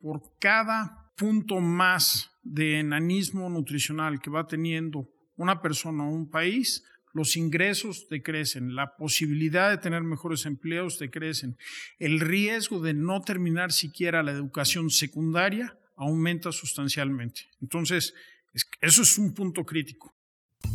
por cada punto más de enanismo nutricional que va teniendo una persona o un país, los ingresos decrecen, la posibilidad de tener mejores empleos decrecen, el riesgo de no terminar siquiera la educación secundaria aumenta sustancialmente. Entonces, eso es un punto crítico.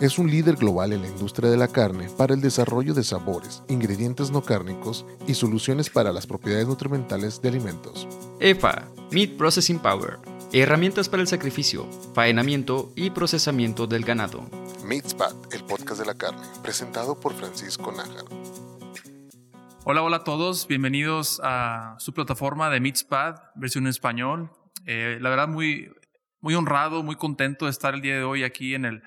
es un líder global en la industria de la carne para el desarrollo de sabores, ingredientes no cárnicos y soluciones para las propiedades nutrimentales de alimentos. EFA, Meat Processing Power, herramientas para el sacrificio, faenamiento y procesamiento del ganado. Meatspad, el podcast de la carne, presentado por Francisco Nájar. Hola, hola a todos, bienvenidos a su plataforma de Meatspad, versión en español. Eh, la verdad, muy, muy honrado, muy contento de estar el día de hoy aquí en el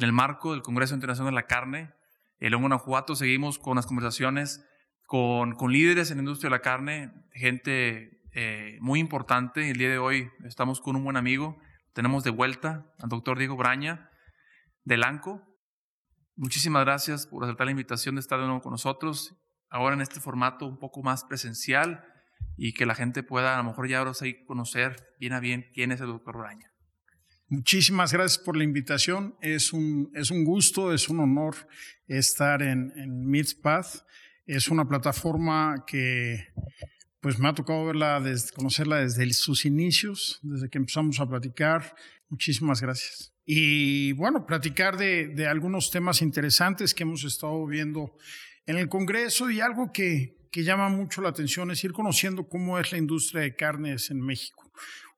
en el marco del Congreso Internacional de la Carne. En Guanajuato seguimos con las conversaciones con, líderes en la industria de la carne, gente eh, muy importante. El día de hoy estamos con un buen amigo. Tenemos de vuelta al doctor Diego Braña de Lanco. Muchísimas gracias por aceptar la invitación de estar de nuevo con nosotros, ahora en este formato un poco más presencial y que la gente pueda a lo mejor ya ahora conocer bien a bien quién es el doctor Braña. Muchísimas gracias por la invitación. Es un, es un gusto, es un honor estar en, en Path. Es una plataforma que pues me ha tocado verla desde, conocerla desde sus inicios, desde que empezamos a platicar. Muchísimas gracias. Y bueno, platicar de, de algunos temas interesantes que hemos estado viendo en el Congreso y algo que, que llama mucho la atención es ir conociendo cómo es la industria de carnes en México.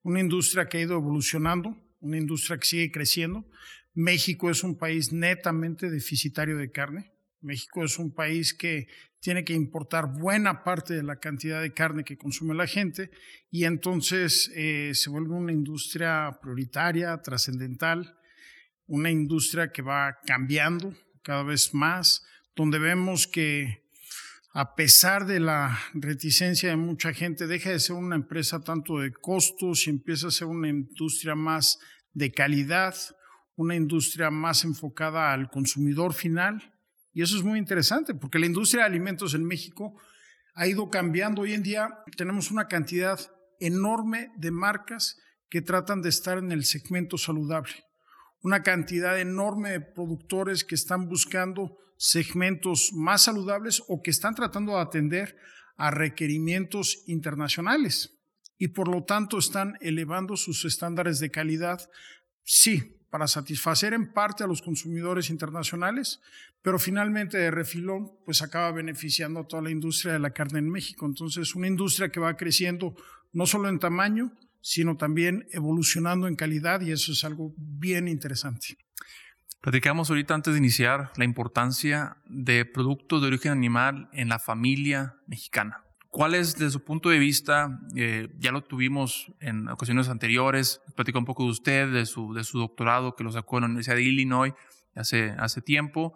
Una industria que ha ido evolucionando, una industria que sigue creciendo. México es un país netamente deficitario de carne. México es un país que tiene que importar buena parte de la cantidad de carne que consume la gente y entonces eh, se vuelve una industria prioritaria, trascendental, una industria que va cambiando cada vez más, donde vemos que a pesar de la reticencia de mucha gente, deja de ser una empresa tanto de costos y empieza a ser una industria más de calidad, una industria más enfocada al consumidor final. Y eso es muy interesante porque la industria de alimentos en México ha ido cambiando. Hoy en día tenemos una cantidad enorme de marcas que tratan de estar en el segmento saludable. Una cantidad enorme de productores que están buscando segmentos más saludables o que están tratando de atender a requerimientos internacionales y por lo tanto están elevando sus estándares de calidad, sí, para satisfacer en parte a los consumidores internacionales, pero finalmente de refilón, pues acaba beneficiando a toda la industria de la carne en México. Entonces, una industria que va creciendo no solo en tamaño, sino también evolucionando en calidad y eso es algo bien interesante. Platicamos ahorita antes de iniciar la importancia de productos de origen animal en la familia mexicana. ¿Cuál es, desde su punto de vista, eh, ya lo tuvimos en ocasiones anteriores, platicó un poco de usted, de su, de su doctorado que lo sacó en la Universidad de Illinois hace, hace tiempo.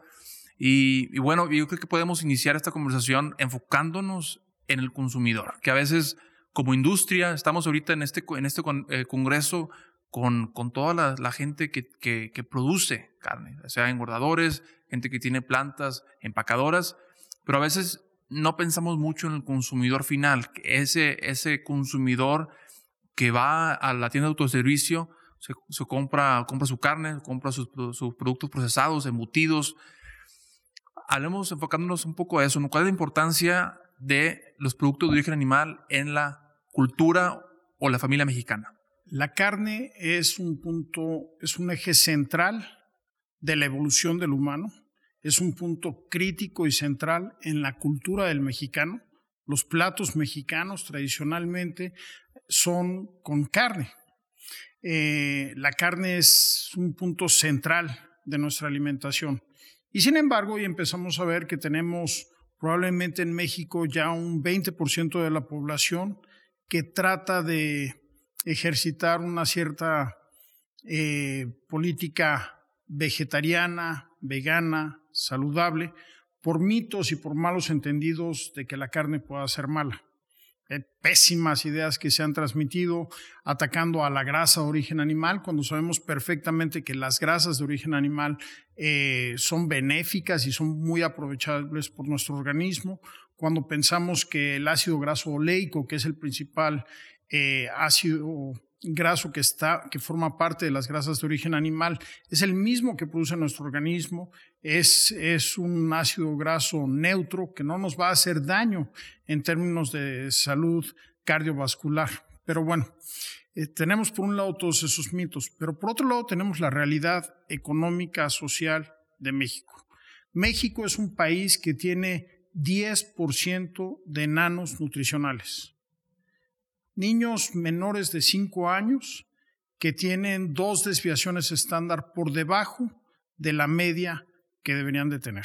Y, bueno, yo creo que podemos iniciar esta conversación enfocándonos en el consumidor, que a veces como industria estamos ahorita en este, en este eh, congreso con, con toda la, gente que, que, produce carne, sea engordadores, gente que tiene plantas, empacadoras, pero a veces no pensamos mucho en el consumidor final, ese, ese consumidor que va a la tienda de autoservicio, se, compra, compra su carne, compra sus, productos procesados, embutidos. Hablemos enfocándonos un poco a eso. ¿Cuál es la importancia de los productos de origen animal en la cultura o la familia mexicana? La carne es un punto, es un eje central de la evolución del humano, es un punto crítico y central en la cultura del mexicano. Los platos mexicanos tradicionalmente son con carne. Eh, la carne es un punto central de nuestra alimentación. Y sin embargo, hoy empezamos a ver que tenemos probablemente en México ya un 20% de la población que trata de ejercitar una cierta eh, política vegetariana, vegana, saludable, por mitos y por malos entendidos de que la carne pueda ser mala. Hay pésimas ideas que se han transmitido atacando a la grasa de origen animal, cuando sabemos perfectamente que las grasas de origen animal eh, son benéficas y son muy aprovechables por nuestro organismo, cuando pensamos que el ácido graso oleico, que es el principal eh, ácido graso que, está, que forma parte de las grasas de origen animal, es el mismo que produce nuestro organismo, es, es un ácido graso neutro que no nos va a hacer daño en términos de salud cardiovascular. Pero bueno, eh, tenemos por un lado todos esos mitos, pero por otro lado tenemos la realidad económica, social de México. México es un país que tiene 10% de enanos nutricionales niños menores de 5 años que tienen dos desviaciones estándar por debajo de la media que deberían de tener.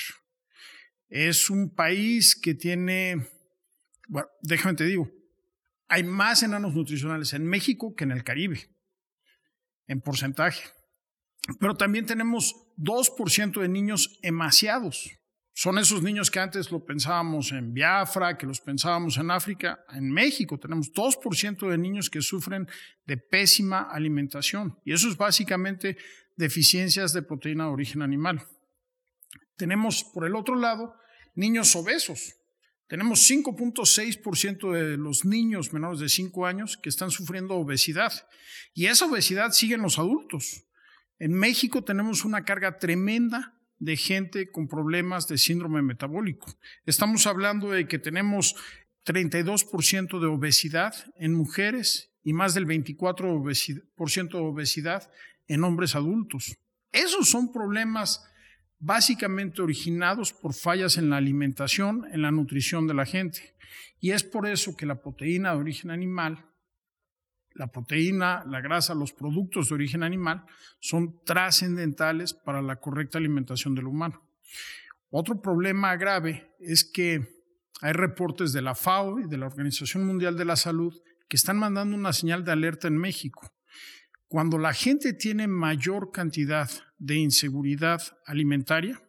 Es un país que tiene, bueno, déjame te digo, hay más enanos nutricionales en México que en el Caribe, en porcentaje. Pero también tenemos 2% de niños emaciados. Son esos niños que antes lo pensábamos en Biafra, que los pensábamos en África. En México tenemos 2% de niños que sufren de pésima alimentación. Y eso es básicamente deficiencias de proteína de origen animal. Tenemos, por el otro lado, niños obesos. Tenemos 5.6% de los niños menores de 5 años que están sufriendo obesidad. Y esa obesidad sigue en los adultos. En México tenemos una carga tremenda de gente con problemas de síndrome metabólico. Estamos hablando de que tenemos 32% de obesidad en mujeres y más del 24% de obesidad en hombres adultos. Esos son problemas básicamente originados por fallas en la alimentación, en la nutrición de la gente. Y es por eso que la proteína de origen animal la proteína, la grasa, los productos de origen animal son trascendentales para la correcta alimentación del humano. Otro problema grave es que hay reportes de la FAO y de la Organización Mundial de la Salud que están mandando una señal de alerta en México. Cuando la gente tiene mayor cantidad de inseguridad alimentaria,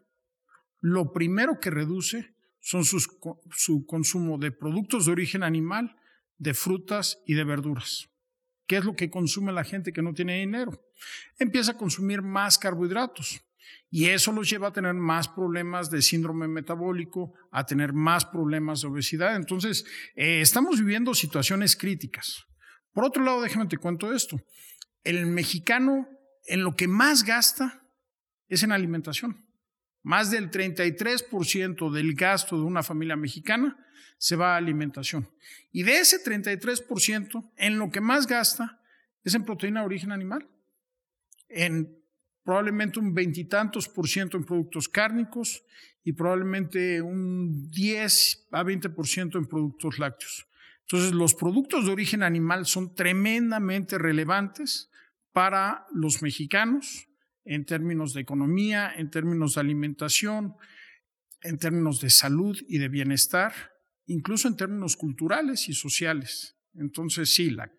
lo primero que reduce son su consumo de productos de origen animal, de frutas y de verduras. ¿Qué es lo que consume la gente que no tiene dinero? Empieza a consumir más carbohidratos. Y eso los lleva a tener más problemas de síndrome metabólico, a tener más problemas de obesidad. Entonces, eh, estamos viviendo situaciones críticas. Por otro lado, déjame te cuento esto. El mexicano en lo que más gasta es en alimentación. Más del 33% del gasto de una familia mexicana se va a alimentación. Y de ese 33%, en lo que más gasta es en proteína de origen animal. En probablemente un veintitantos por ciento en productos cárnicos y probablemente un 10 a 20 por ciento en productos lácteos. Entonces, los productos de origen animal son tremendamente relevantes para los mexicanos en términos de economía, en términos de alimentación, en términos de salud y de bienestar, incluso en términos culturales y sociales. Entonces, sí, la,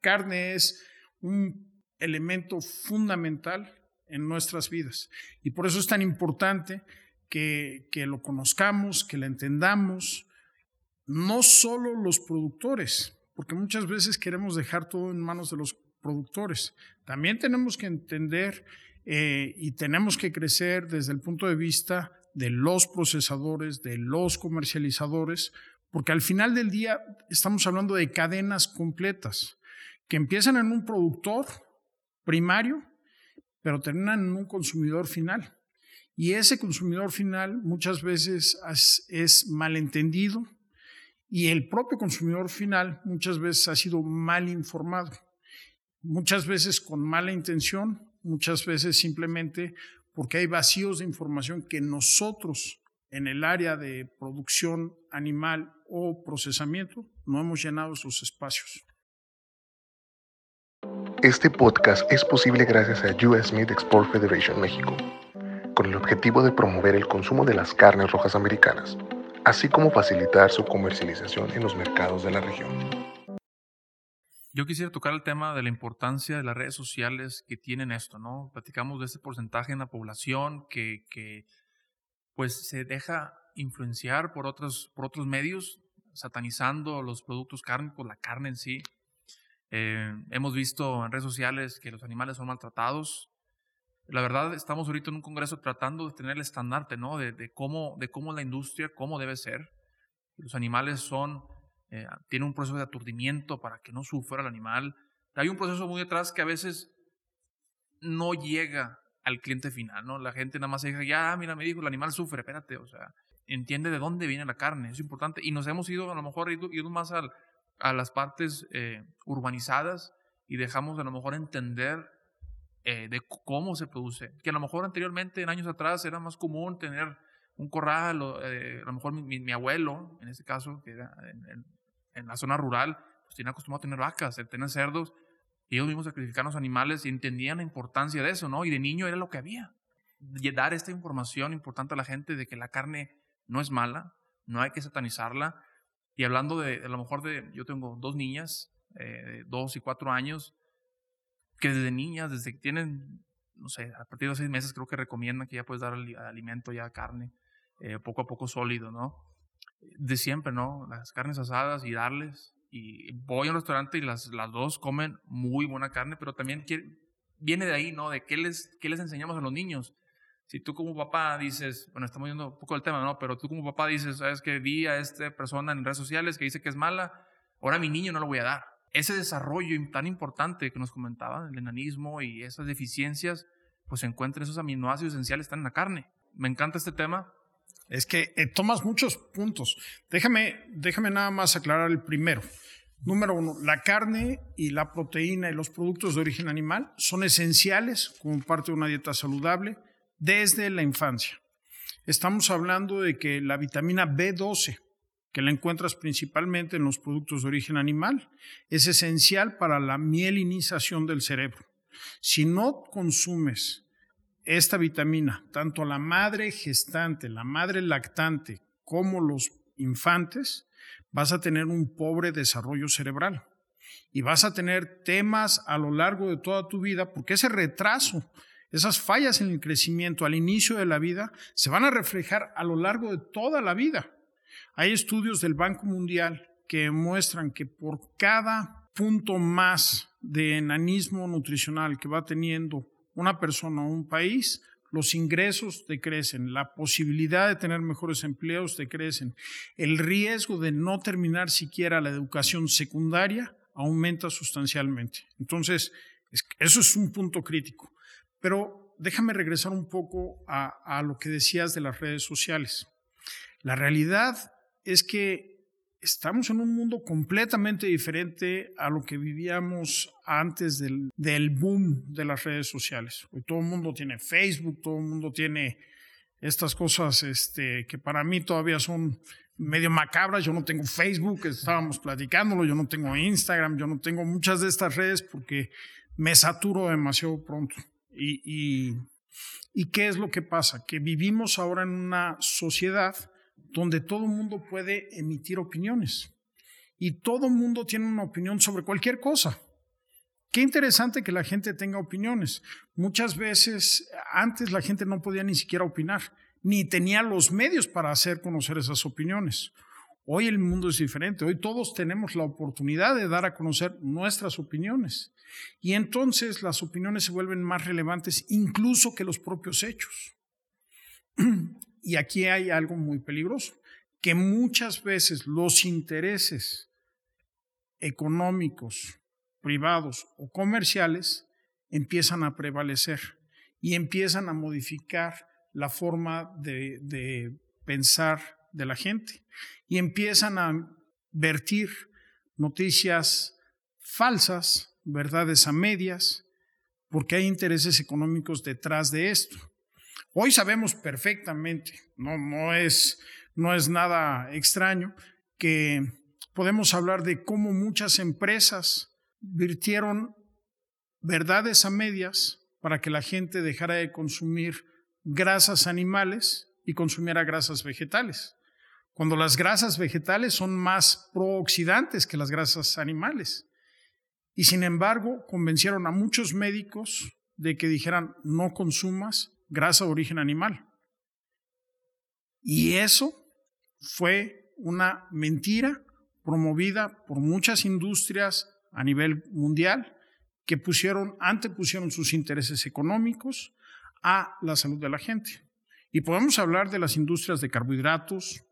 carne es un elemento fundamental en nuestras vidas. Y por eso es tan importante que, que, lo conozcamos, que la entendamos, no solo los productores, porque muchas veces queremos dejar todo en manos de los productores. También tenemos que entender eh, y tenemos que crecer desde el punto de vista de los procesadores, de los comercializadores, porque al final del día estamos hablando de cadenas completas que empiezan en un productor primario, pero terminan en un consumidor final. Y ese consumidor final muchas veces es malentendido y el propio consumidor final muchas veces ha sido mal informado muchas veces con mala intención, muchas veces simplemente porque hay vacíos de información que nosotros en el área de producción animal o procesamiento no hemos llenado esos espacios. Este podcast es posible gracias a US Meat Export Federation México, con el objetivo de promover el consumo de las carnes rojas americanas, así como facilitar su comercialización en los mercados de la región. Yo quisiera tocar el tema de la importancia de las redes sociales que tienen esto, ¿no? Platicamos de ese porcentaje en la población que, que pues se deja influenciar por otros, por otros medios, satanizando los productos cárnicos, la carne en sí. Eh, hemos visto en redes sociales que los animales son maltratados. La verdad, estamos ahorita en un congreso tratando de tener el estandarte, ¿no? De, de cómo, de cómo la industria, cómo debe ser. Los animales son, eh, tienen un proceso de aturdimiento para que no sufra el animal. Hay un proceso muy detrás que a veces no llega al cliente final, ¿no? La gente nada más dice, ya, mira, me dijo, el animal sufre, espérate, o sea, entiende de dónde viene la carne, es importante. Y nos hemos ido, a lo mejor, ido, ido más al, a las partes eh, urbanizadas y dejamos a lo mejor entender eh, de cómo se produce. Que a lo mejor anteriormente, en años atrás, era más común tener un corral, o, eh, a lo mejor mi, mi, abuelo, en este caso, que era en, en, la zona rural, pues tenía acostumbrado a tener vacas, a tener cerdos, y ellos mismos sacrificaban los animales y entendían la importancia de eso, ¿no? Y de niño era lo que había. Y dar esta información importante a la gente de que la carne no es mala, no hay que satanizarla, y hablando de, a lo mejor de, yo tengo dos niñas, eh, de dos y cuatro años, que desde niñas, desde que tienen, no sé, a partir de seis meses creo que recomiendan que ya puedes dar alimento, ya carne, eh, poco a poco sólido, ¿no? De siempre, ¿no? Las carnes asadas y darles. Y voy a un restaurante y las, las dos comen muy buena carne, pero también viene de ahí, ¿no? De qué les, qué les enseñamos a los niños. Si tú como papá dices, bueno, estamos viendo un poco el tema, ¿no? Pero tú como papá dices, sabes que vi a esta persona en redes sociales que dice que es mala, ahora a mi niño no lo voy a dar. Ese desarrollo tan importante que nos comentaban, el enanismo y esas deficiencias, pues se encuentran esos aminoácidos esenciales están en la carne. Me encanta este tema. Es que eh, tomas muchos puntos. Déjame, déjame nada más aclarar el primero. Número uno, la carne y la proteína y los productos de origen animal son esenciales como parte de una dieta saludable desde la infancia. Estamos hablando de que la vitamina B12, que la encuentras principalmente en los productos de origen animal, es esencial para la mielinización del cerebro. Si no consumes esta vitamina, tanto la madre gestante, la madre lactante, como los infantes, vas a tener un pobre desarrollo cerebral y vas a tener temas a lo largo de toda tu vida, porque ese retraso esas fallas en el crecimiento al inicio de la vida se van a reflejar a lo largo de toda la vida. Hay estudios del Banco Mundial que muestran que por cada punto más de enanismo nutricional que va teniendo una persona o un país, los ingresos decrecen, la posibilidad de tener mejores empleos decrecen, el riesgo de no terminar siquiera la educación secundaria aumenta sustancialmente. Entonces, eso es un punto crítico. Pero déjame regresar un poco a, lo que decías de las redes sociales. La realidad es que estamos en un mundo completamente diferente a lo que vivíamos antes del, del, boom de las redes sociales. Hoy todo el mundo tiene Facebook, todo el mundo tiene estas cosas este, que para mí todavía son medio macabras. Yo no tengo Facebook, estábamos platicándolo, yo no tengo Instagram, yo no tengo muchas de estas redes porque me saturo demasiado pronto. Y, y, qué es lo que pasa? Que vivimos ahora en una sociedad donde todo el mundo puede emitir opiniones y todo el mundo tiene una opinión sobre cualquier cosa. Qué interesante que la gente tenga opiniones. Muchas veces antes la gente no podía ni siquiera opinar, ni tenía los medios para hacer conocer esas opiniones. Hoy el mundo es diferente, hoy todos tenemos la oportunidad de dar a conocer nuestras opiniones. Y entonces las opiniones se vuelven más relevantes incluso que los propios hechos. Y aquí hay algo muy peligroso, que muchas veces los intereses económicos, privados o comerciales empiezan a prevalecer y empiezan a modificar la forma de, pensar de la gente y empiezan a vertir noticias falsas, verdades a medias, porque hay intereses económicos detrás de esto. Hoy sabemos perfectamente, no, no, es, no es nada extraño, que podemos hablar de cómo muchas empresas virtieron verdades a medias para que la gente dejara de consumir grasas animales y consumiera grasas vegetales cuando las grasas vegetales son más prooxidantes que las grasas animales. Y sin embargo, convencieron a muchos médicos de que dijeran no consumas grasa de origen animal. Y eso fue una mentira promovida por muchas industrias a nivel mundial que pusieron, antepusieron sus intereses económicos a la salud de la gente. Y podemos hablar de las industrias de carbohidratos,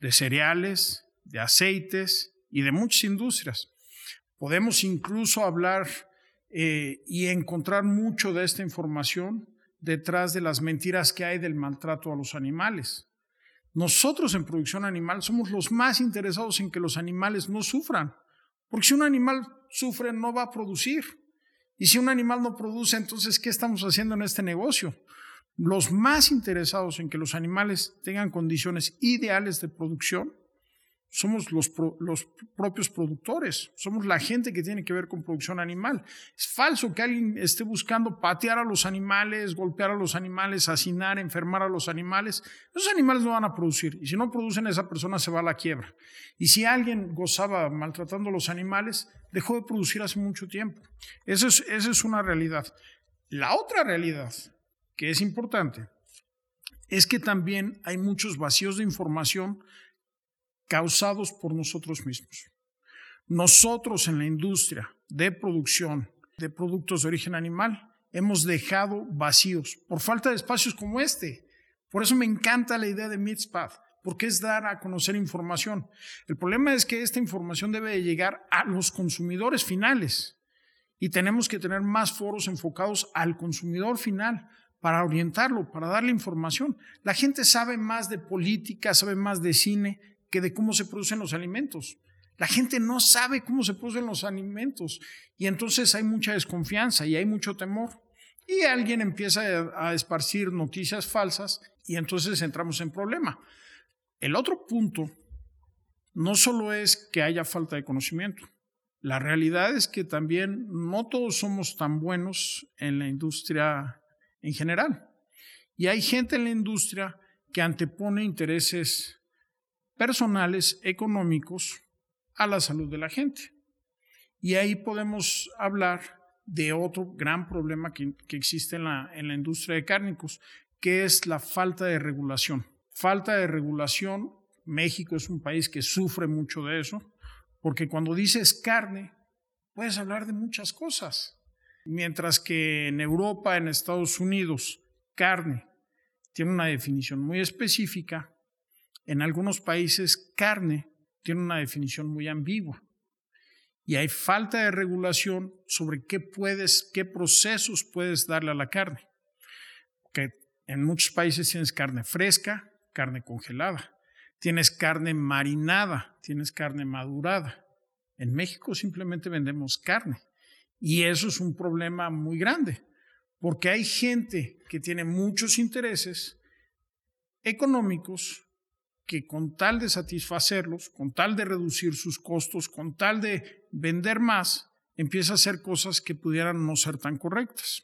de cereales, de aceites y de muchas industrias. Podemos incluso hablar eh, y encontrar mucho de esta información detrás de las mentiras que hay del maltrato a los animales. Nosotros en producción animal somos los más interesados en que los animales no sufran, porque si un animal sufre no va a producir. Y si un animal no produce, entonces, ¿qué estamos haciendo en este negocio? Los más interesados en que los animales tengan condiciones ideales de producción somos los, los, propios productores, somos la gente que tiene que ver con producción animal. Es falso que alguien esté buscando patear a los animales, golpear a los animales, hacinar, enfermar a los animales. Esos animales no van a producir y si no producen esa persona se va a la quiebra. Y si alguien gozaba maltratando a los animales, dejó de producir hace mucho tiempo. Esa es, esa es una realidad. La otra realidad, que es importante, es que también hay muchos vacíos de información causados por nosotros mismos. Nosotros en la industria de producción de productos de origen animal hemos dejado vacíos por falta de espacios como este. Por eso me encanta la idea de MeatSpath, porque es dar a conocer información. El problema es que esta información debe llegar a los consumidores finales y tenemos que tener más foros enfocados al consumidor final para orientarlo, para darle información. La gente sabe más de política, sabe más de cine, que de cómo se producen los alimentos. La gente no sabe cómo se producen los alimentos y entonces hay mucha desconfianza y hay mucho temor. Y alguien empieza a esparcir noticias falsas y entonces entramos en problema. El otro punto no solo es que haya falta de conocimiento, la realidad es que también no todos somos tan buenos en la industria en general. Y hay gente en la industria que antepone intereses personales, económicos, a la salud de la gente. Y ahí podemos hablar de otro gran problema que, existe en la, en la industria de cárnicos, que es la falta de regulación. Falta de regulación, México es un país que sufre mucho de eso, porque cuando dices carne, puedes hablar de muchas cosas. Mientras que en Europa, en Estados Unidos, carne tiene una definición muy específica, en algunos países, carne tiene una definición muy ambigua y hay falta de regulación sobre qué puedes, qué procesos puedes darle a la carne. Que en muchos países tienes carne fresca, carne congelada, tienes carne marinada, tienes carne madurada. En México simplemente vendemos carne y eso es un problema muy grande, porque hay gente que tiene muchos intereses económicos que con tal de satisfacerlos, con tal de reducir sus costos, con tal de vender más, empieza a hacer cosas que pudieran no ser tan correctas.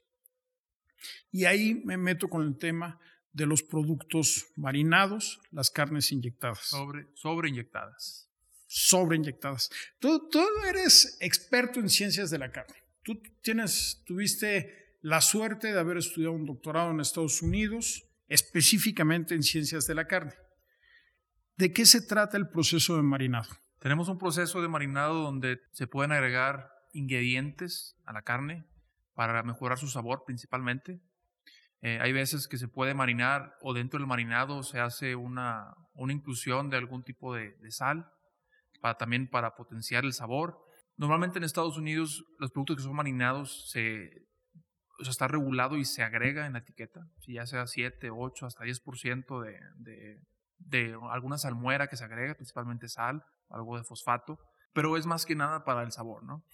Y ahí me meto con el tema de los productos marinados, las carnes inyectadas. Sobre, sobre inyectadas. Sobre inyectadas. Tú, tú eres experto en ciencias de la carne. Tú tienes, tuviste la suerte de haber estudiado un doctorado en Estados Unidos, específicamente en ciencias de la carne. ¿De qué se trata el proceso de marinado? Tenemos un proceso de marinado donde se pueden agregar ingredientes a la carne para mejorar su sabor principalmente. Eh, hay veces que se puede marinar o dentro del marinado se hace una, una inclusión de algún tipo de, sal para, también para potenciar el sabor. Normalmente en Estados Unidos los productos que son marinados se, está regulado y se agrega en la etiqueta, si ya sea 7, 8, hasta 10% de, de, de alguna salmuera que se agrega, principalmente sal, algo de fosfato, pero es más que nada para el sabor, ¿no?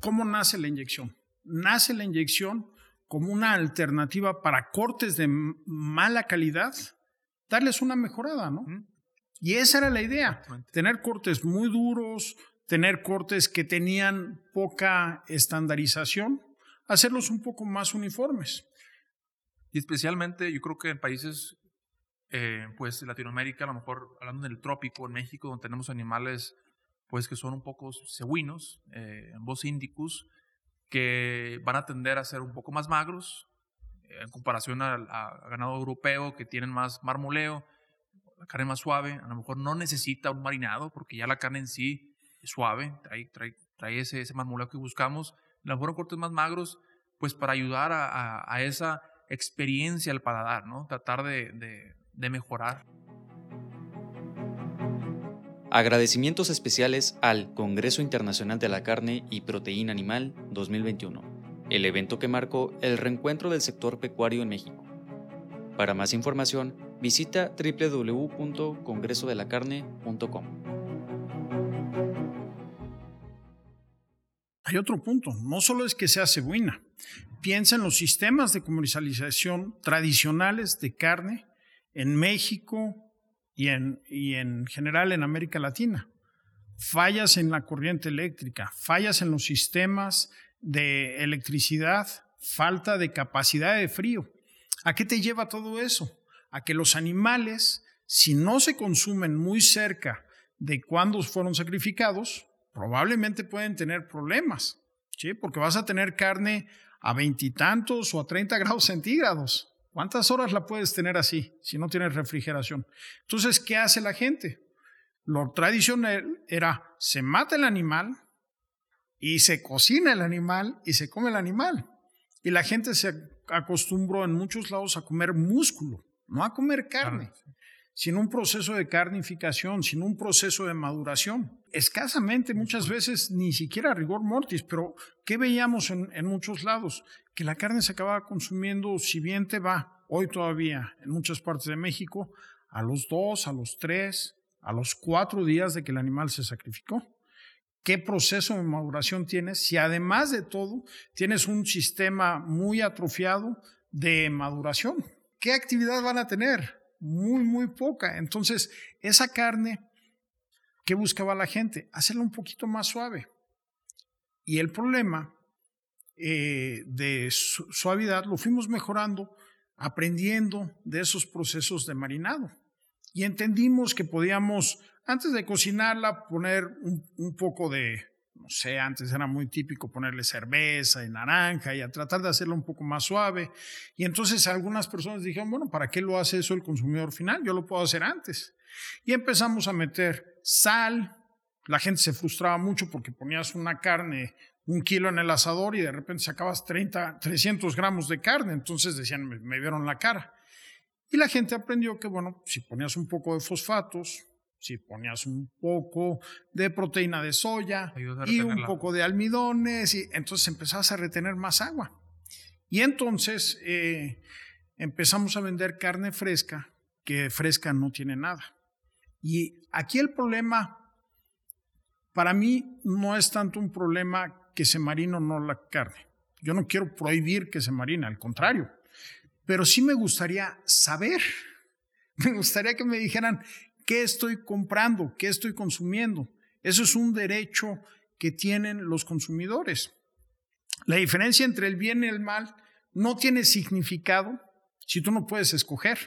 ¿Cómo nace la inyección? Nace la inyección como una alternativa para cortes de mala calidad, darles una mejorada, ¿no? Y esa era la idea, tener cortes muy duros, tener cortes que tenían poca estandarización, hacerlos un poco más uniformes. Y especialmente yo creo que en países eh, pues Latinoamérica, a lo mejor hablando del trópico, en México, donde tenemos animales pues que son un poco cebuinos, eh, indicus, que van a tender a ser un poco más magros en comparación al ganado europeo que tienen más marmoleo, la carne más suave, a lo mejor no necesita un marinado porque ya la carne en sí es suave, trae, trae, trae ese, ese marmoleo que buscamos. A lo mejor cortes más magros, pues para ayudar a, esa experiencia al paladar, ¿no? Tratar de, de mejorar. Agradecimientos especiales al Congreso Internacional de la Carne y Proteína Animal 2021, el evento que marcó el reencuentro del sector pecuario en México. Para más información, visita www.congresodelacarne.com. Hay otro punto, no solo es que sea cebuina, piensa en los sistemas de comercialización tradicionales de carne en México, y en, y en general en América Latina. Fallas en la corriente eléctrica, fallas en los sistemas de electricidad, falta de capacidad de frío. ¿A qué te lleva todo eso? A que los animales, si no se consumen muy cerca de cuando fueron sacrificados, probablemente pueden tener problemas, ¿sí? Porque vas a tener carne a veintitantos o a treinta grados centígrados. ¿Cuántas horas la puedes tener así si no tienes refrigeración? Entonces, ¿qué hace la gente? Lo tradicional era, se mata el animal y se cocina el animal y se come el animal. Y la gente se acostumbró en muchos lados a comer músculo, no a comer carne sin un proceso de carnificación, sin un proceso de maduración. Escasamente, muchas veces, ni siquiera rigor mortis, pero ¿qué veíamos en, muchos lados? Que la carne se acababa consumiendo, si bien te va, hoy todavía, en muchas partes de México, a los dos, a los tres, a los cuatro días de que el animal se sacrificó. ¿Qué proceso de maduración tienes? Si además de todo tienes un sistema muy atrofiado de maduración, ¿qué actividad van a tener? Muy, muy poca. Entonces, esa carne, ¿qué buscaba la gente? Hacerla un poquito más suave. Y el problema eh, de suavidad lo fuimos mejorando aprendiendo de esos procesos de marinado. Y entendimos que podíamos, antes de cocinarla, poner un poco de, no sé, antes era muy típico ponerle cerveza y naranja y a tratar de hacerlo un poco más suave. Y entonces algunas personas dijeron, bueno, ¿para qué lo hace eso el consumidor final? Yo lo puedo hacer antes. Y empezamos a meter sal. La gente se frustraba mucho porque ponías una carne, un kilo en el asador y de repente sacabas 30, 300 gramos de carne. Entonces decían, me, me vieron la cara. Y la gente aprendió que, bueno, si ponías un poco de fosfatos, si ponías un poco de proteína de soya y un poco de almidones, y entonces empezabas a retener más agua. Y entonces eh, empezamos a vender carne fresca, que fresca no tiene nada. Y aquí el problema, para mí, no es tanto un problema que se marine o no la carne. Yo no quiero prohibir que se marine, al contrario. Pero sí me gustaría saber, me gustaría que me dijeran qué estoy comprando, qué estoy consumiendo. Eso es un derecho que tienen los consumidores. La diferencia entre el bien y el mal no tiene significado si tú no puedes escoger.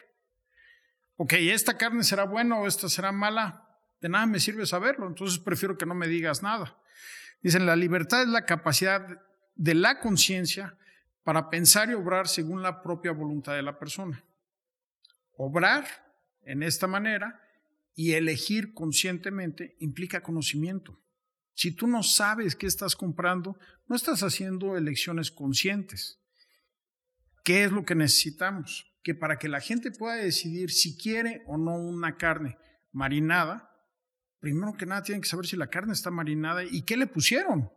Ok, esta carne será buena o esta será mala. De nada me sirve saberlo, entonces prefiero que no me digas nada. Dicen, la libertad es la capacidad de la conciencia para pensar y obrar según la propia voluntad de la persona. Obrar en esta manera y elegir conscientemente implica conocimiento. Si tú no sabes qué estás comprando, no estás haciendo elecciones conscientes. ¿Qué es lo que necesitamos? Que para que la gente pueda decidir si quiere o no una carne marinada, primero que nada tienen que saber si la carne está marinada y qué le pusieron.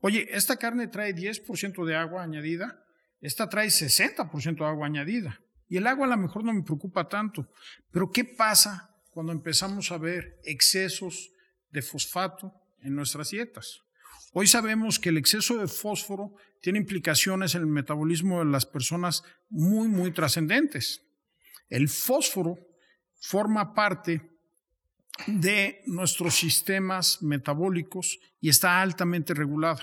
Oye, esta carne trae 10% de agua añadida, esta trae 60% de agua añadida. Y el agua a lo mejor no me preocupa tanto, pero ¿qué pasa cuando empezamos a ver excesos de fosfato en nuestras dietas. Hoy sabemos que el exceso de fósforo tiene implicaciones en el metabolismo de las personas muy, muy trascendentes. El fósforo forma parte de nuestros sistemas metabólicos y está altamente regulado.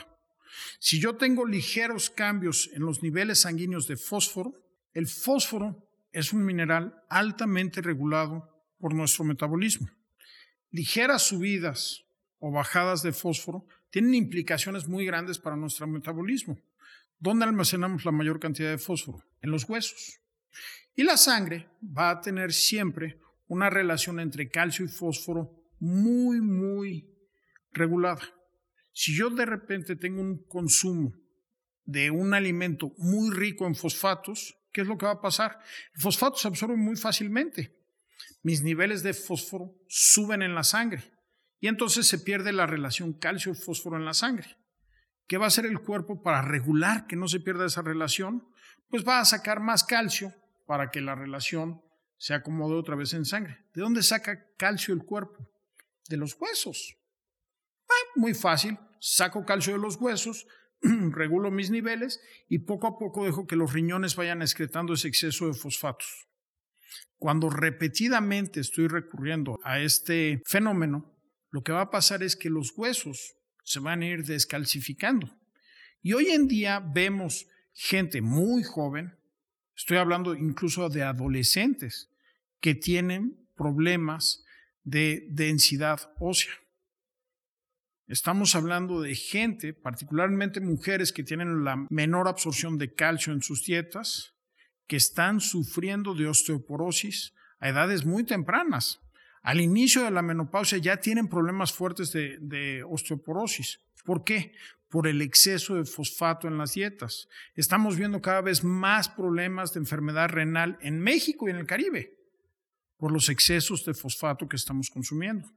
Si yo tengo ligeros cambios en los niveles sanguíneos de fósforo, el fósforo es un mineral altamente regulado por nuestro metabolismo. Ligeras subidas o bajadas de fósforo tienen implicaciones muy grandes para nuestro metabolismo. ¿Dónde almacenamos la mayor cantidad de fósforo? En los huesos. Y la sangre va a tener siempre una relación entre calcio y fósforo muy, muy regulada. Si yo de repente tengo un consumo de un alimento muy rico en fosfatos, ¿qué es lo que va a pasar? El fosfato se absorbe muy fácilmente. Mis niveles de fósforo suben en la sangre y entonces se pierde la relación calcio-fósforo en la sangre. ¿Qué va a hacer el cuerpo para regular que no se pierda esa relación? Pues va a sacar más calcio para que la relación se acomode otra vez en sangre. ¿De dónde saca calcio el cuerpo? De los huesos. Ah, muy fácil, saco calcio de los huesos, regulo mis niveles y poco a poco dejo que los riñones vayan excretando ese exceso de fosfatos. Cuando repetidamente estoy recurriendo a este fenómeno, lo que va a pasar es que los huesos se van a ir descalcificando. Y hoy en día vemos gente muy joven, estoy hablando incluso de adolescentes, que tienen problemas de densidad ósea. Estamos hablando de gente, particularmente mujeres que tienen la menor absorción de calcio en sus dietas, que están sufriendo de osteoporosis a edades muy tempranas. Al inicio de la menopausia ya tienen problemas fuertes de, osteoporosis. ¿Por qué? Por el exceso de fosfato en las dietas. Estamos viendo cada vez más problemas de enfermedad renal en México y en el Caribe por los excesos de fosfato que estamos consumiendo.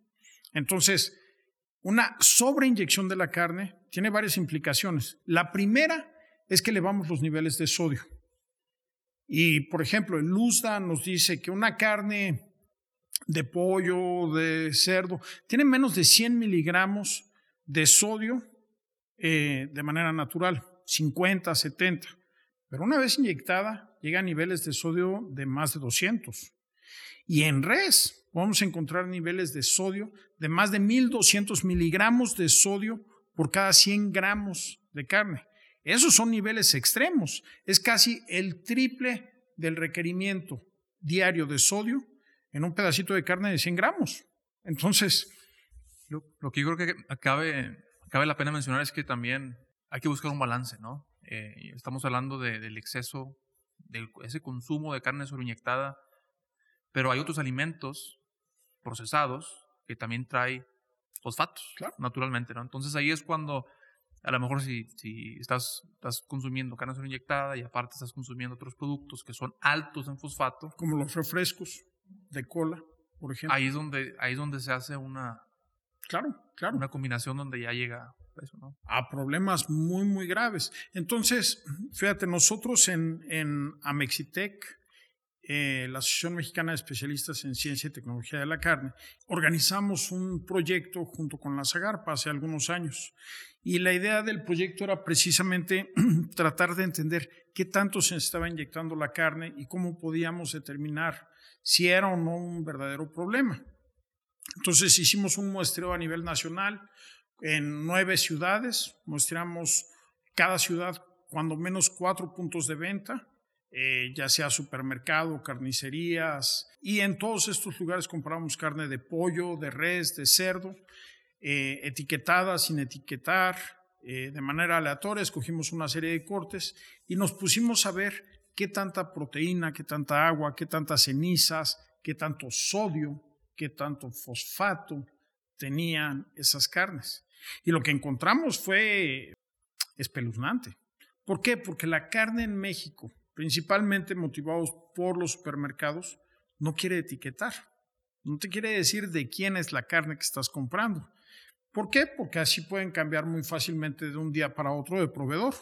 Entonces, una sobreinyección de la carne tiene varias implicaciones. La primera es que elevamos los niveles de sodio. Y, por ejemplo, el Luzda nos dice que una carne de pollo, de cerdo, tiene menos de 100 miligramos de sodio eh, de manera natural, 50, 70. Pero una vez inyectada, llega a niveles de sodio de más de 200. Y en res vamos a encontrar niveles de sodio de más de 1200 miligramos de sodio por cada 100 gramos de carne. Esos son niveles extremos. Es casi el triple del requerimiento diario de sodio en un pedacito de carne de 100 gramos. Entonces... Lo, que yo creo que acabe, cabe la pena mencionar es que también hay que buscar un balance, ¿no? Eh, estamos hablando del exceso, de ese consumo de carne sobreinyectada pero hay otros alimentos procesados que también traen fosfatos, naturalmente, ¿no? Entonces ahí es cuando, a lo mejor si, si estás, estás consumiendo carne inyectada y aparte estás consumiendo otros productos que son altos en fosfato. Como los refrescos de cola, por ejemplo. Ahí es donde, ahí es donde se hace una... Claro, claro. Una combinación donde ya llega eso, ¿no? A problemas muy, muy graves. Entonces, fíjate, nosotros en, en Amexitec eh, la Asociación Mexicana de Especialistas en Ciencia y Tecnología de la Carne, organizamos un proyecto junto con la Zagarpa hace algunos años. Y la idea del proyecto era precisamente tratar de entender qué tanto se estaba inyectando la carne y cómo podíamos determinar si era o no un verdadero problema. Entonces hicimos un muestreo a nivel nacional en nueve ciudades, muestramos cada ciudad cuando menos cuatro puntos de venta eh, ya sea supermercado, carnicerías, y en todos estos lugares compramos carne de pollo, de res, de cerdo, eh, etiquetada, sin etiquetar, eh, de manera aleatoria, escogimos una serie de cortes y nos pusimos a ver qué tanta proteína, qué tanta agua, qué tantas cenizas, qué tanto sodio, qué tanto fosfato tenían esas carnes. Y lo que encontramos fue espeluznante. ¿Por qué? Porque la carne en México principalmente motivados por los supermercados, no quiere etiquetar. No te quiere decir de quién es la carne que estás comprando. ¿Por qué? Porque así pueden cambiar muy fácilmente de un día para otro de proveedor.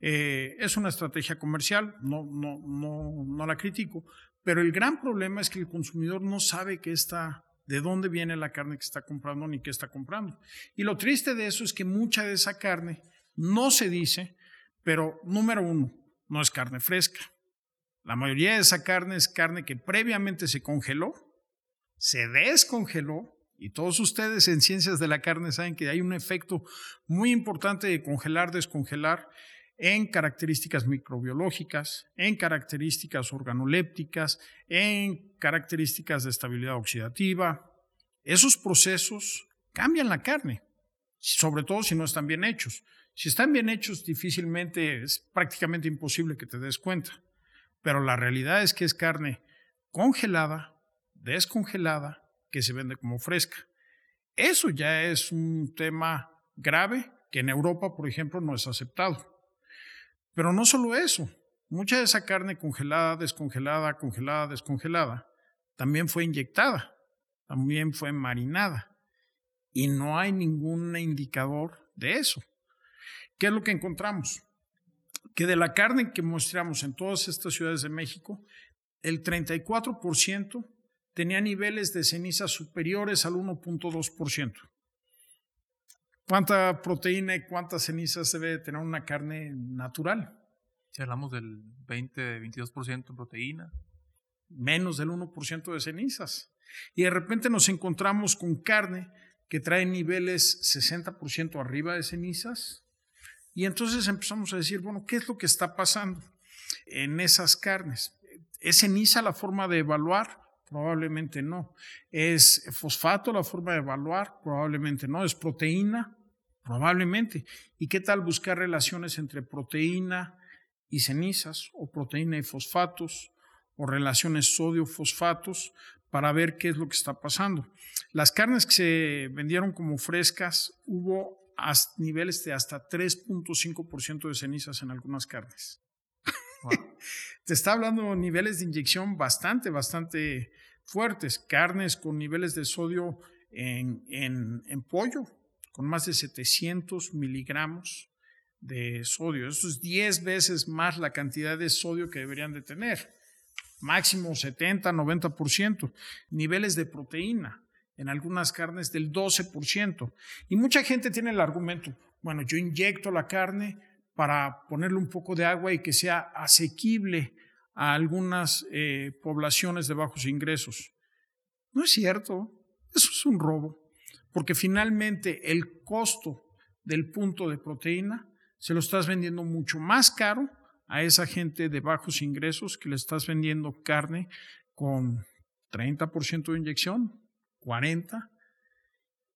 Eh, es una estrategia comercial, no, no, la critico, pero el gran problema es que el consumidor no sabe qué está, de dónde viene la carne que está comprando ni qué está comprando. Y lo triste de eso es que mucha de esa carne no se dice, pero número uno, no es carne fresca. La mayoría de esa carne es carne que previamente se congeló, se descongeló, y todos ustedes en ciencias de la carne saben que hay un efecto muy importante de congelar, descongelar en características microbiológicas, en características organolépticas, en características de estabilidad oxidativa. Esos procesos cambian la carne, sobre todo si no están bien hechos. Si están bien hechos, difícilmente es prácticamente imposible que te des cuenta. Pero la realidad es que es carne congelada, descongelada, que se vende como fresca. Eso ya es un tema grave que en Europa, por ejemplo, no es aceptado. Pero no solo eso, mucha de esa carne congelada, descongelada, congelada, descongelada, también fue inyectada, también fue marinada. Y no hay ningún indicador de eso. ¿Qué es lo que encontramos? Que de la carne que mostramos en todas estas ciudades de México, el 34% tenía niveles de ceniza superiores al 1.2%. ¿Cuánta proteína y cuántas cenizas debe tener una carne natural? Si hablamos del 20-22% de proteína. Menos del 1% de cenizas. Y de repente nos encontramos con carne que trae niveles 60% arriba de cenizas. Y entonces empezamos a decir, bueno, ¿qué es lo que está pasando en esas carnes? ¿Es ceniza la forma de evaluar? Probablemente no. ¿Es fosfato la forma de evaluar? Probablemente no. ¿Es proteína? Probablemente. ¿Y qué tal buscar relaciones entre proteína y cenizas o proteína y fosfatos o relaciones sodio-fosfatos para ver qué es lo que está pasando? Las carnes que se vendieron como frescas hubo niveles de hasta 3.5% de cenizas en algunas carnes. Te está hablando de niveles de inyección bastante, bastante fuertes. Carnes con niveles de sodio en, en, pollo, con más de 700 miligramos de sodio. Eso es 10 veces más la cantidad de sodio que deberían de tener. Máximo 70, 90%. Niveles de proteína en algunas carnes del 12%. Y mucha gente tiene el argumento, bueno, yo inyecto la carne para ponerle un poco de agua y que sea asequible a algunas eh, poblaciones de bajos ingresos. No es cierto, eso es un robo, porque finalmente el costo del punto de proteína se lo estás vendiendo mucho más caro a esa gente de bajos ingresos que le estás vendiendo carne con 30% de inyección, 40%.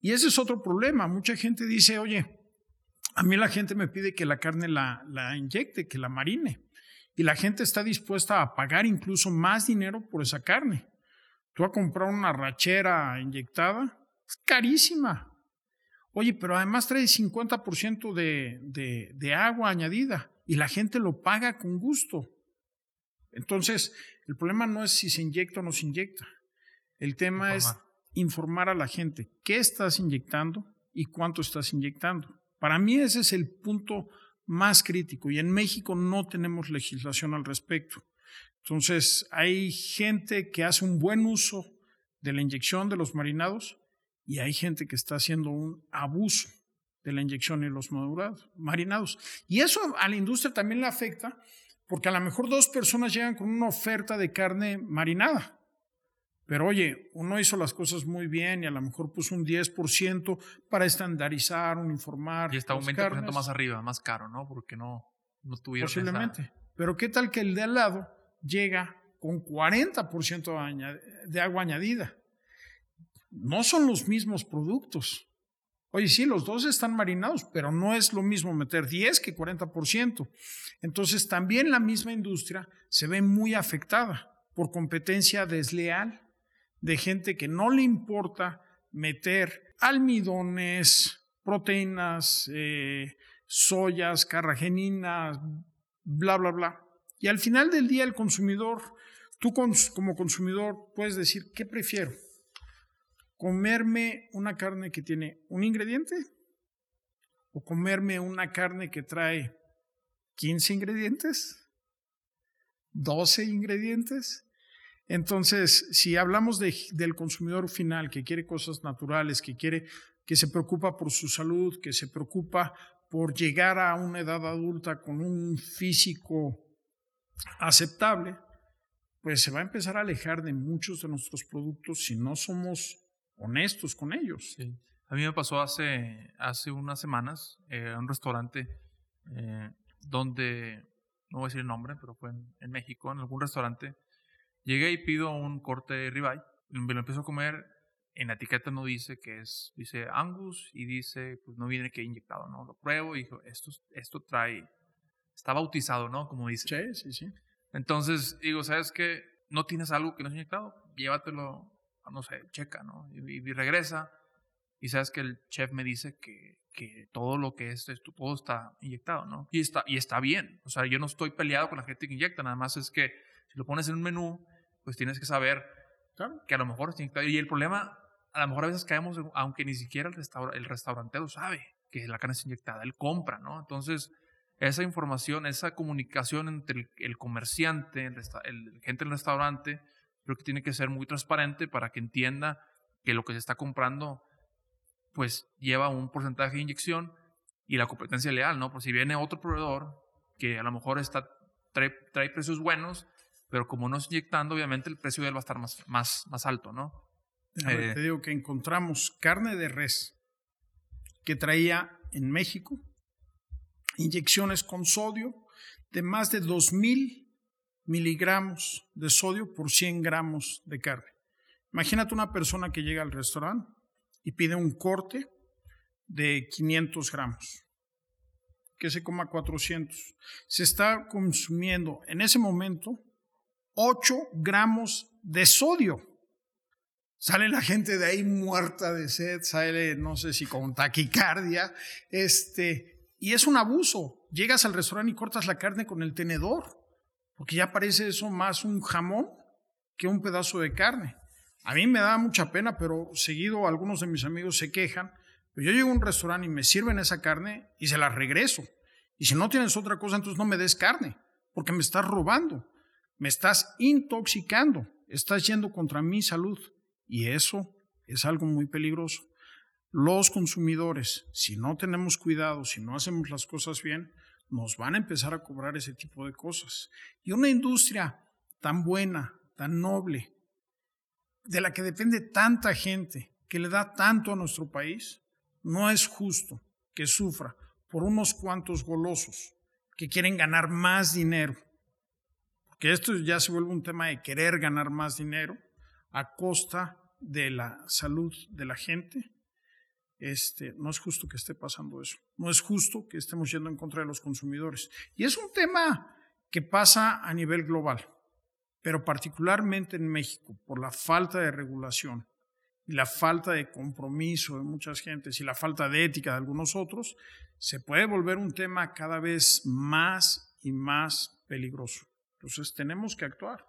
Y ese es otro problema. Mucha gente dice, oye, a mí la gente me pide que la carne la, la inyecte, que la marine. Y la gente está dispuesta a pagar incluso más dinero por esa carne. Tú a comprar una rachera inyectada, es carísima. Oye, pero además trae 50% de, de, de agua añadida y la gente lo paga con gusto. Entonces, el problema no es si se inyecta o no se inyecta. El tema es informar a la gente qué estás inyectando y cuánto estás inyectando. Para mí ese es el punto más crítico y en México no tenemos legislación al respecto. Entonces, hay gente que hace un buen uso de la inyección de los marinados y hay gente que está haciendo un abuso de la inyección y los marinados. Y eso a la industria también le afecta porque a lo mejor dos personas llegan con una oferta de carne marinada pero oye, uno hizo las cosas muy bien y a lo mejor puso un 10% para estandarizar, uniformar. Y está un 20% más arriba, más caro, ¿no? Porque no, no tuvieron. Posiblemente. Pero ¿qué tal que el de al lado llega con 40% de agua añadida? No son los mismos productos. Oye, sí, los dos están marinados, pero no es lo mismo meter 10 que 40%. Entonces, también la misma industria se ve muy afectada por competencia desleal de gente que no le importa meter almidones, proteínas, eh, soyas, carrageninas, bla, bla, bla. Y al final del día el consumidor, tú como consumidor puedes decir, ¿qué prefiero? ¿Comerme una carne que tiene un ingrediente? ¿O comerme una carne que trae 15 ingredientes? ¿12 ingredientes? Entonces, si hablamos del consumidor final que quiere cosas naturales, que quiere, que se preocupa por su salud, que se preocupa por llegar a una edad adulta con un físico aceptable, pues se va a empezar a alejar de muchos de nuestros productos si no somos honestos con ellos. A mí me pasó hace, hace unas semanas eh, un restaurante eh, donde, no voy a decir el nombre, pero fue en México, en algún restaurante Llegué y pido un corte de ribeye, me lo empiezo a comer en la etiqueta no dice que es, dice Angus y dice, pues no viene que inyectado, ¿no? Lo pruebo y dijo, esto, esto trae, está bautizado, ¿no? Como dice. Sí, sí, sí. Entonces, digo, ¿sabes qué? No tienes algo que no es inyectado, llévatelo, no sé, checa, ¿no? Y, regresa y sabes que el chef me dice que, que todo lo que es esto, todo está inyectado, ¿no? Y está, y está bien. O sea, yo no estoy peleado con la gente que inyecta, nada más es que si lo pones en un menú, pues tienes que saber que a lo mejor. Y el problema, a lo mejor a veces caemos, aunque ni siquiera el, restaur el restaurantero sabe que la carne es inyectada, él compra, ¿no? Entonces, esa información, esa comunicación entre el, comerciante, el, el, gente del restaurante, creo que tiene que ser muy transparente para que entienda que lo que se está comprando pues lleva un porcentaje de inyección y la competencia leal, ¿no? Pues si viene otro proveedor que a lo mejor está, trae, trae precios buenos, pero como no es inyectando, obviamente el precio de él va a estar más, más, más alto, ¿no? Eh, te digo que encontramos carne de res que traía en México inyecciones con sodio de más de 2.000 miligramos de sodio por 100 gramos de carne. Imagínate una persona que llega al restaurante y pide un corte de 500 gramos, que se coma 400. Se está consumiendo en ese momento 8 gramos de sodio. Sale la gente de ahí muerta de sed, sale no sé si con taquicardia, este, y es un abuso. Llegas al restaurante y cortas la carne con el tenedor, porque ya parece eso más un jamón que un pedazo de carne. A mí me da mucha pena, pero seguido algunos de mis amigos se quejan. Pero yo llego a un restaurante y me sirven esa carne y se la regreso. Y si no tienes otra cosa, entonces no me des carne, porque me estás robando, me estás intoxicando, estás yendo contra mi salud. Y eso es algo muy peligroso los consumidores, si no tenemos cuidado, si no hacemos las cosas bien, nos van a empezar a cobrar ese tipo de cosas. Y una industria tan buena, tan noble, de la que depende tanta gente, que le da tanto a nuestro país, no es justo que sufra por unos cuantos golosos que quieren ganar más dinero. Porque esto ya se vuelve un tema de querer ganar más dinero a costa de la salud de la gente este, no es justo que esté pasando eso. No es justo que estemos yendo en contra de los consumidores. Y es un tema que pasa a nivel global, pero particularmente en México, por la falta de regulación y la falta de compromiso de muchas gentes y la falta de ética de algunos otros, se puede volver un tema cada vez más y más peligroso. Entonces tenemos que actuar.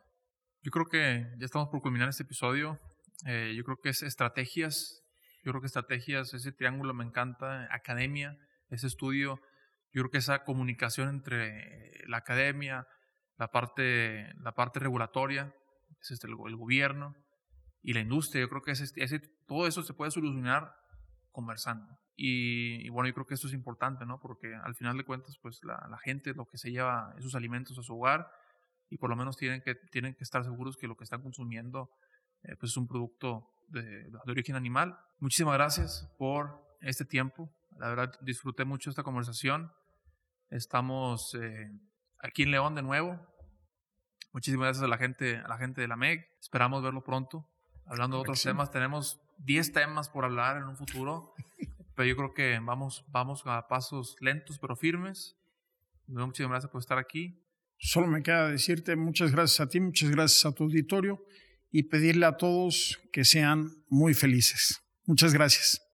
Yo creo que ya estamos por culminar este episodio. Eh, yo creo que es estrategias yo creo que estrategias, ese triángulo me encanta, academia, ese estudio, yo creo que esa comunicación entre la academia, la parte, la parte regulatoria, es este, el, gobierno y la industria, yo creo que ese, ese, todo eso se puede solucionar conversando. Y, bueno, yo creo que esto es importante, ¿no? Porque al final de cuentas, pues la, la gente lo que se lleva esos alimentos a su hogar y por lo menos tienen que, tienen que estar seguros que lo que están consumiendo eh, pues es un producto de, origen animal. Muchísimas gracias por este tiempo. La verdad disfruté mucho esta conversación. Estamos eh, aquí en León de nuevo. Muchísimas gracias a la gente, a la gente de la MEG. Esperamos verlo pronto. Hablando de otros temas, tenemos 10 temas por hablar en un futuro, pero yo creo que vamos, vamos a pasos lentos pero firmes. Muchísimas gracias por estar aquí. Solo me queda decirte muchas gracias a ti, muchas gracias a tu auditorio y pedirle a todos que sean muy felices. Muchas gracias.